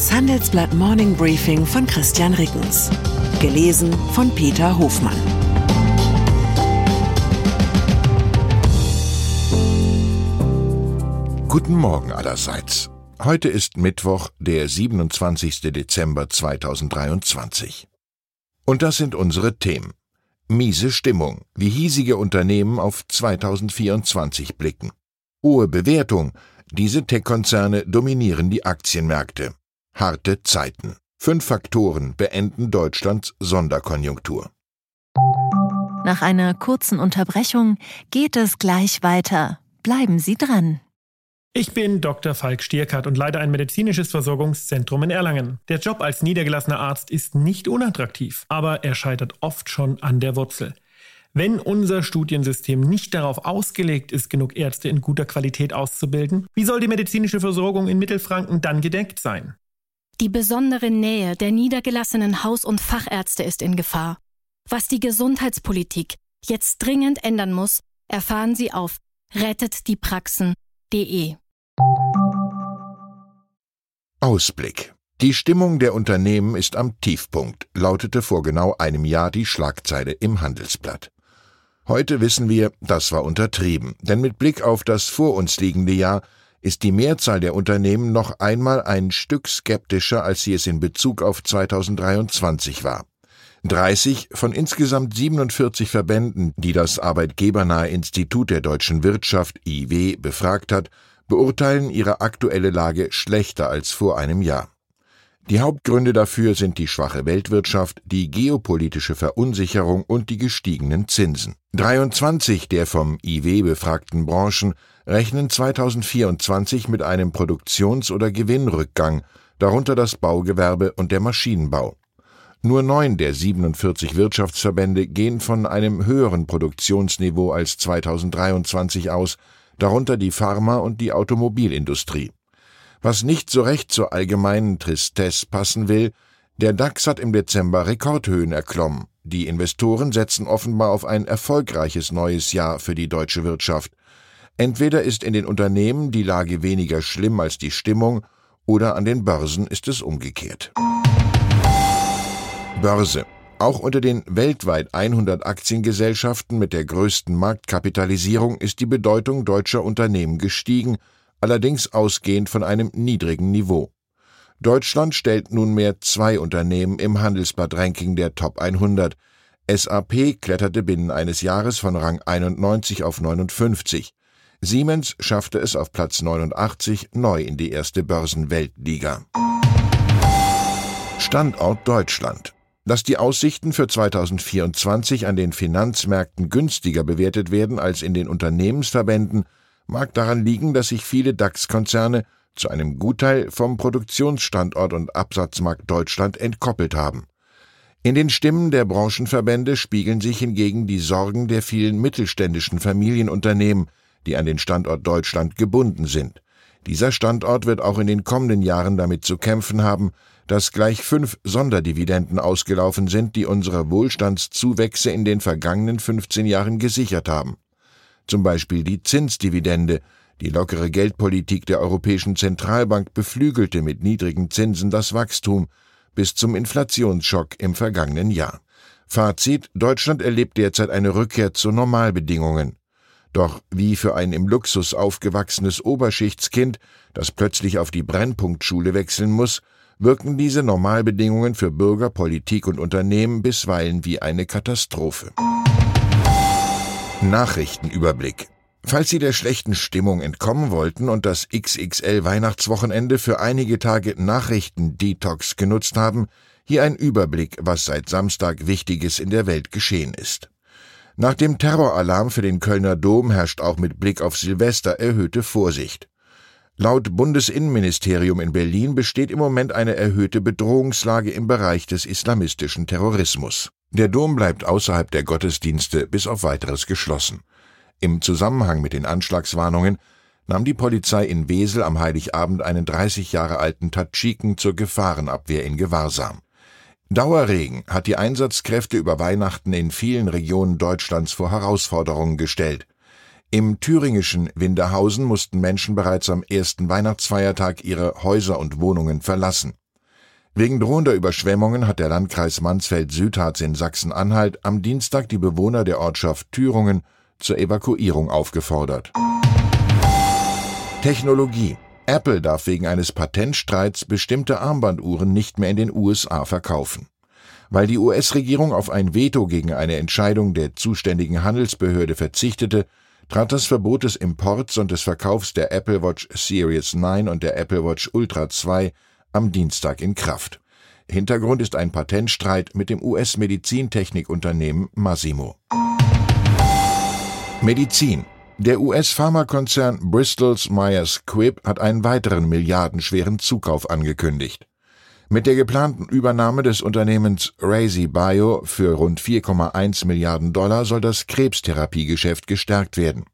Das Handelsblatt Morning Briefing von Christian Rickens. Gelesen von Peter Hofmann. Guten Morgen allerseits. Heute ist Mittwoch, der 27. Dezember 2023. Und das sind unsere Themen. Miese Stimmung, wie hiesige Unternehmen auf 2024 blicken. Hohe Bewertung, diese Tech-Konzerne dominieren die Aktienmärkte. Harte Zeiten. Fünf Faktoren beenden Deutschlands Sonderkonjunktur. Nach einer kurzen Unterbrechung geht es gleich weiter. Bleiben Sie dran. Ich bin Dr. Falk Stierkart und leite ein medizinisches Versorgungszentrum in Erlangen. Der Job als niedergelassener Arzt ist nicht unattraktiv, aber er scheitert oft schon an der Wurzel. Wenn unser Studiensystem nicht darauf ausgelegt ist, genug Ärzte in guter Qualität auszubilden, wie soll die medizinische Versorgung in Mittelfranken dann gedeckt sein? Die besondere Nähe der niedergelassenen Haus- und Fachärzte ist in Gefahr. Was die Gesundheitspolitik jetzt dringend ändern muss, erfahren Sie auf rettetdiepraxen.de. Ausblick. Die Stimmung der Unternehmen ist am Tiefpunkt, lautete vor genau einem Jahr die Schlagzeile im Handelsblatt. Heute wissen wir, das war untertrieben, denn mit Blick auf das vor uns liegende Jahr ist die Mehrzahl der Unternehmen noch einmal ein Stück skeptischer, als sie es in Bezug auf 2023 war. 30 von insgesamt 47 Verbänden, die das Arbeitgebernahe Institut der deutschen Wirtschaft IW befragt hat, beurteilen ihre aktuelle Lage schlechter als vor einem Jahr. Die Hauptgründe dafür sind die schwache Weltwirtschaft, die geopolitische Verunsicherung und die gestiegenen Zinsen. 23 der vom IW befragten Branchen rechnen 2024 mit einem Produktions- oder Gewinnrückgang, darunter das Baugewerbe und der Maschinenbau. Nur neun der 47 Wirtschaftsverbände gehen von einem höheren Produktionsniveau als 2023 aus, darunter die Pharma- und die Automobilindustrie. Was nicht so recht zur allgemeinen Tristesse passen will, der DAX hat im Dezember Rekordhöhen erklommen. Die Investoren setzen offenbar auf ein erfolgreiches neues Jahr für die deutsche Wirtschaft. Entweder ist in den Unternehmen die Lage weniger schlimm als die Stimmung, oder an den Börsen ist es umgekehrt. Börse. Auch unter den weltweit 100 Aktiengesellschaften mit der größten Marktkapitalisierung ist die Bedeutung deutscher Unternehmen gestiegen, allerdings ausgehend von einem niedrigen Niveau. Deutschland stellt nunmehr zwei Unternehmen im Handelsblatt-Ranking der Top 100. SAP kletterte binnen eines Jahres von Rang 91 auf 59. Siemens schaffte es auf Platz 89 neu in die erste Börsenweltliga. Standort Deutschland. Dass die Aussichten für 2024 an den Finanzmärkten günstiger bewertet werden als in den Unternehmensverbänden, mag daran liegen, dass sich viele DAX-Konzerne zu einem Gutteil vom Produktionsstandort und Absatzmarkt Deutschland entkoppelt haben. In den Stimmen der Branchenverbände spiegeln sich hingegen die Sorgen der vielen mittelständischen Familienunternehmen, die an den Standort Deutschland gebunden sind. Dieser Standort wird auch in den kommenden Jahren damit zu kämpfen haben, dass gleich fünf Sonderdividenden ausgelaufen sind, die unsere Wohlstandszuwächse in den vergangenen 15 Jahren gesichert haben. Zum Beispiel die Zinsdividende, die lockere Geldpolitik der Europäischen Zentralbank beflügelte mit niedrigen Zinsen das Wachstum bis zum Inflationsschock im vergangenen Jahr. Fazit Deutschland erlebt derzeit eine Rückkehr zu Normalbedingungen. Doch wie für ein im Luxus aufgewachsenes Oberschichtskind, das plötzlich auf die Brennpunktschule wechseln muss, wirken diese Normalbedingungen für Bürger, Politik und Unternehmen bisweilen wie eine Katastrophe. Nachrichtenüberblick Falls Sie der schlechten Stimmung entkommen wollten und das XXL Weihnachtswochenende für einige Tage Nachrichtendetox genutzt haben, hier ein Überblick, was seit Samstag Wichtiges in der Welt geschehen ist. Nach dem Terroralarm für den Kölner Dom herrscht auch mit Blick auf Silvester erhöhte Vorsicht. Laut Bundesinnenministerium in Berlin besteht im Moment eine erhöhte Bedrohungslage im Bereich des islamistischen Terrorismus. Der Dom bleibt außerhalb der Gottesdienste bis auf weiteres geschlossen. Im Zusammenhang mit den Anschlagswarnungen nahm die Polizei in Wesel am Heiligabend einen 30 Jahre alten Tadschiken zur Gefahrenabwehr in Gewahrsam. Dauerregen hat die Einsatzkräfte über Weihnachten in vielen Regionen Deutschlands vor Herausforderungen gestellt. Im thüringischen Winterhausen mussten Menschen bereits am ersten Weihnachtsfeiertag ihre Häuser und Wohnungen verlassen. Wegen drohender Überschwemmungen hat der Landkreis Mansfeld-Südharz in Sachsen-Anhalt am Dienstag die Bewohner der Ortschaft Thüringen zur Evakuierung aufgefordert. Technologie. Apple darf wegen eines Patentstreits bestimmte Armbanduhren nicht mehr in den USA verkaufen. Weil die US-Regierung auf ein Veto gegen eine Entscheidung der zuständigen Handelsbehörde verzichtete, trat das Verbot des Imports und des Verkaufs der Apple Watch Series 9 und der Apple Watch Ultra 2 am Dienstag in Kraft. Hintergrund ist ein Patentstreit mit dem US-Medizintechnikunternehmen Massimo. Medizin. Der US-Pharmakonzern Bristol's Myers Squibb hat einen weiteren milliardenschweren Zukauf angekündigt. Mit der geplanten Übernahme des Unternehmens Razy Bio für rund 4,1 Milliarden Dollar soll das Krebstherapiegeschäft gestärkt werden.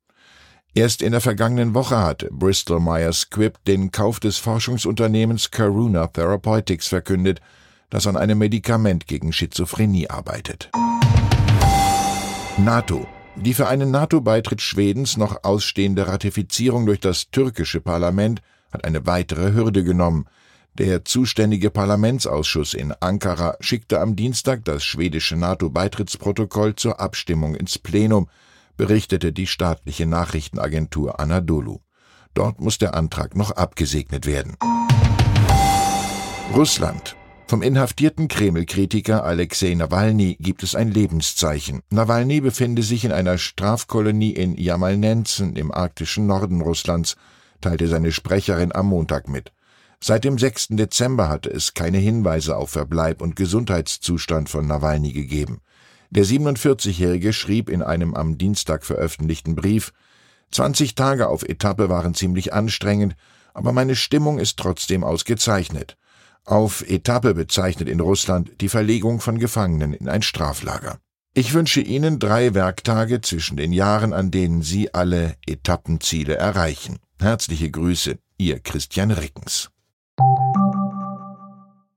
Erst in der vergangenen Woche hat Bristol Myers Squibb den Kauf des Forschungsunternehmens Karuna Therapeutics verkündet, das an einem Medikament gegen Schizophrenie arbeitet. NATO. Die für einen NATO-Beitritt Schwedens noch ausstehende Ratifizierung durch das türkische Parlament hat eine weitere Hürde genommen. Der zuständige Parlamentsausschuss in Ankara schickte am Dienstag das schwedische NATO-Beitrittsprotokoll zur Abstimmung ins Plenum, berichtete die staatliche Nachrichtenagentur Anadolu. Dort muss der Antrag noch abgesegnet werden. Russland. Vom inhaftierten Kreml-Kritiker Alexei Nawalny gibt es ein Lebenszeichen. Nawalny befinde sich in einer Strafkolonie in Jamalnenzen im arktischen Norden Russlands, teilte seine Sprecherin am Montag mit. Seit dem 6. Dezember hatte es keine Hinweise auf Verbleib und Gesundheitszustand von Nawalny gegeben. Der 47-Jährige schrieb in einem am Dienstag veröffentlichten Brief, 20 Tage auf Etappe waren ziemlich anstrengend, aber meine Stimmung ist trotzdem ausgezeichnet. Auf Etappe bezeichnet in Russland die Verlegung von Gefangenen in ein Straflager. Ich wünsche Ihnen drei Werktage zwischen den Jahren, an denen Sie alle Etappenziele erreichen. Herzliche Grüße, Ihr Christian Rickens.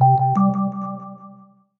you